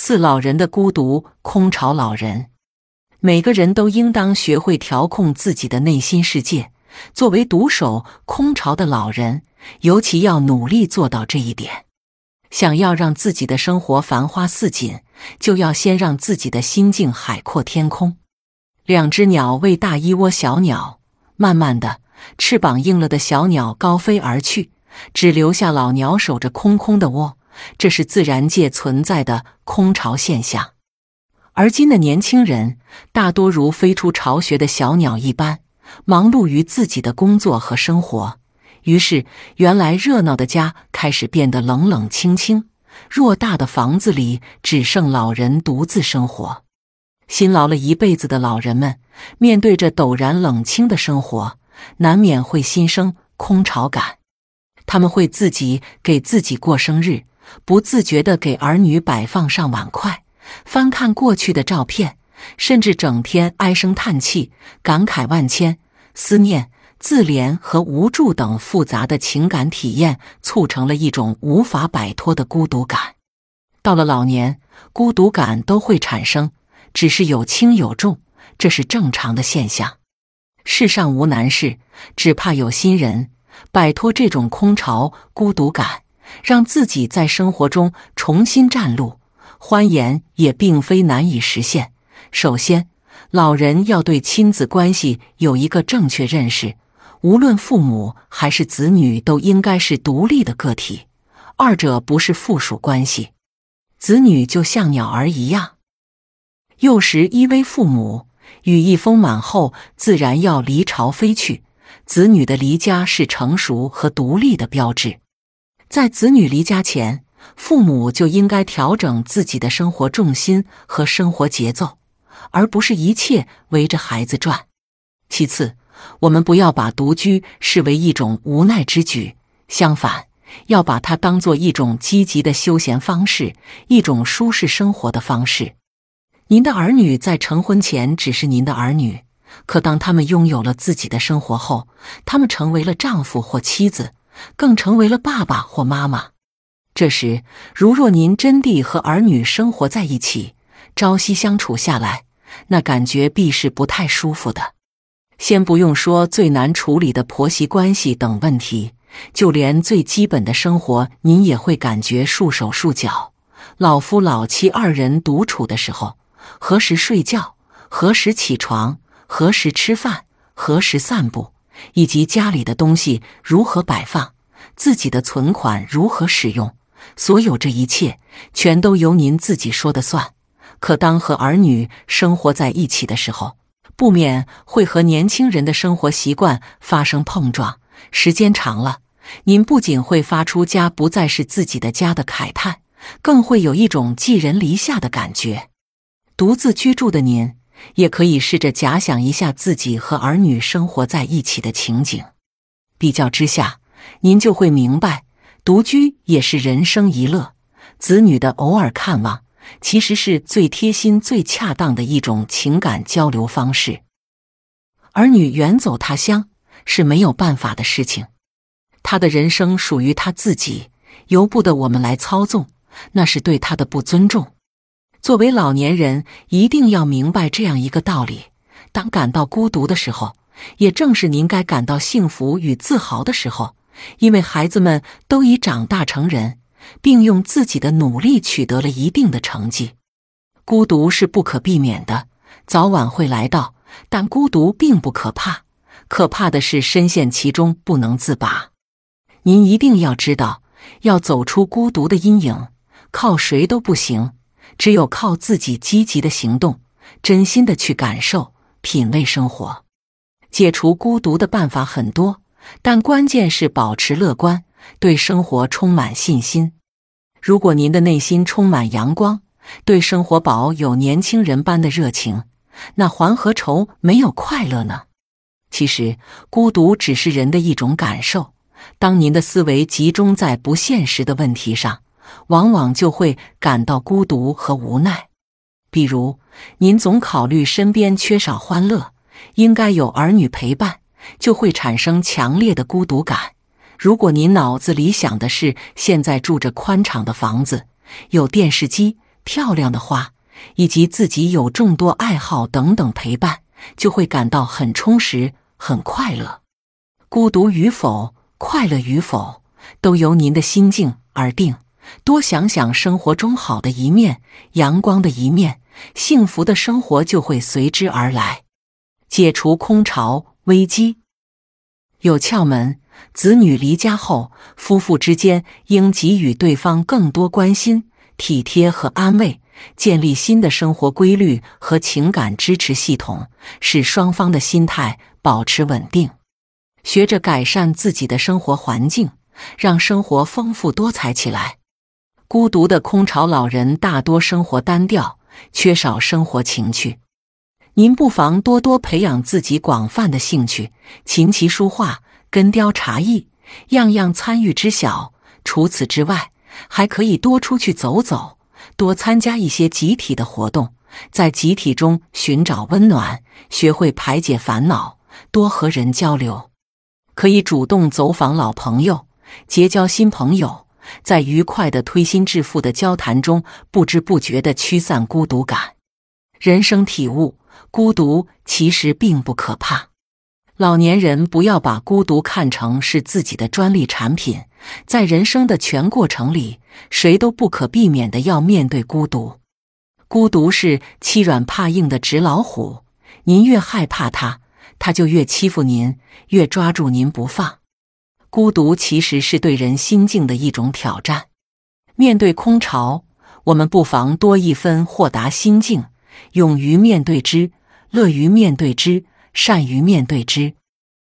四老人的孤独，空巢老人。每个人都应当学会调控自己的内心世界。作为独守空巢的老人，尤其要努力做到这一点。想要让自己的生活繁花似锦，就要先让自己的心境海阔天空。两只鸟为大一窝小鸟，慢慢的，翅膀硬了的小鸟高飞而去，只留下老鸟守着空空的窝。这是自然界存在的空巢现象。而今的年轻人大多如飞出巢穴的小鸟一般，忙碌于自己的工作和生活。于是，原来热闹的家开始变得冷冷清清。偌大的房子里只剩老人独自生活。辛劳了一辈子的老人们，面对着陡然冷清的生活，难免会心生空巢感。他们会自己给自己过生日。不自觉地给儿女摆放上碗筷，翻看过去的照片，甚至整天唉声叹气、感慨万千，思念、自怜和无助等复杂的情感体验，促成了一种无法摆脱的孤独感。到了老年，孤独感都会产生，只是有轻有重，这是正常的现象。世上无难事，只怕有心人。摆脱这种空巢孤独感。让自己在生活中重新站路，欢颜也并非难以实现。首先，老人要对亲子关系有一个正确认识，无论父母还是子女，都应该是独立的个体，二者不是附属关系。子女就像鸟儿一样，幼时依偎父母，羽翼丰满后，自然要离巢飞去。子女的离家是成熟和独立的标志。在子女离家前，父母就应该调整自己的生活重心和生活节奏，而不是一切围着孩子转。其次，我们不要把独居视为一种无奈之举，相反，要把它当做一种积极的休闲方式，一种舒适生活的方式。您的儿女在成婚前只是您的儿女，可当他们拥有了自己的生活后，他们成为了丈夫或妻子。更成为了爸爸或妈妈。这时，如若您真地和儿女生活在一起，朝夕相处下来，那感觉必是不太舒服的。先不用说最难处理的婆媳关系等问题，就连最基本的生活，您也会感觉束手束脚。老夫老妻二人独处的时候，何时睡觉，何时起床，何时吃饭，何时散步。以及家里的东西如何摆放，自己的存款如何使用，所有这一切全都由您自己说的算。可当和儿女生活在一起的时候，不免会和年轻人的生活习惯发生碰撞。时间长了，您不仅会发出家不再是自己的家的慨叹，更会有一种寄人篱下的感觉。独自居住的您。也可以试着假想一下自己和儿女生活在一起的情景，比较之下，您就会明白，独居也是人生一乐。子女的偶尔看望，其实是最贴心、最恰当的一种情感交流方式。儿女远走他乡是没有办法的事情，他的人生属于他自己，由不得我们来操纵，那是对他的不尊重。作为老年人，一定要明白这样一个道理：当感到孤独的时候，也正是您该感到幸福与自豪的时候，因为孩子们都已长大成人，并用自己的努力取得了一定的成绩。孤独是不可避免的，早晚会来到，但孤独并不可怕，可怕的是深陷其中不能自拔。您一定要知道，要走出孤独的阴影，靠谁都不行。只有靠自己积极的行动，真心的去感受、品味生活，解除孤独的办法很多，但关键是保持乐观，对生活充满信心。如果您的内心充满阳光，对生活保有年轻人般的热情，那还何愁没有快乐呢？其实，孤独只是人的一种感受。当您的思维集中在不现实的问题上。往往就会感到孤独和无奈，比如您总考虑身边缺少欢乐，应该有儿女陪伴，就会产生强烈的孤独感。如果您脑子里想的是现在住着宽敞的房子，有电视机、漂亮的花，以及自己有众多爱好等等陪伴，就会感到很充实、很快乐。孤独与否，快乐与否，都由您的心境而定。多想想生活中好的一面、阳光的一面，幸福的生活就会随之而来。解除空巢危机有窍门：子女离家后，夫妇之间应给予对方更多关心、体贴和安慰，建立新的生活规律和情感支持系统，使双方的心态保持稳定。学着改善自己的生活环境，让生活丰富多彩起来。孤独的空巢老人大多生活单调，缺少生活情趣。您不妨多多培养自己广泛的兴趣，琴棋书画、根雕茶艺，样样参与知晓。除此之外，还可以多出去走走，多参加一些集体的活动，在集体中寻找温暖，学会排解烦恼，多和人交流。可以主动走访老朋友，结交新朋友，在愉快的推心置腹的交谈中，不知不觉的驱散孤独感。人生体悟：孤独其实并不可怕。老年人不要把孤独看成是自己的专利产品，在人生的全过程里，谁都不可避免的要面对孤独。孤独是欺软怕硬的纸老虎，您越害怕它。他就越欺负您，越抓住您不放。孤独其实是对人心境的一种挑战。面对空巢，我们不妨多一分豁达心境，勇于面对之，乐于面对之，善于面对之。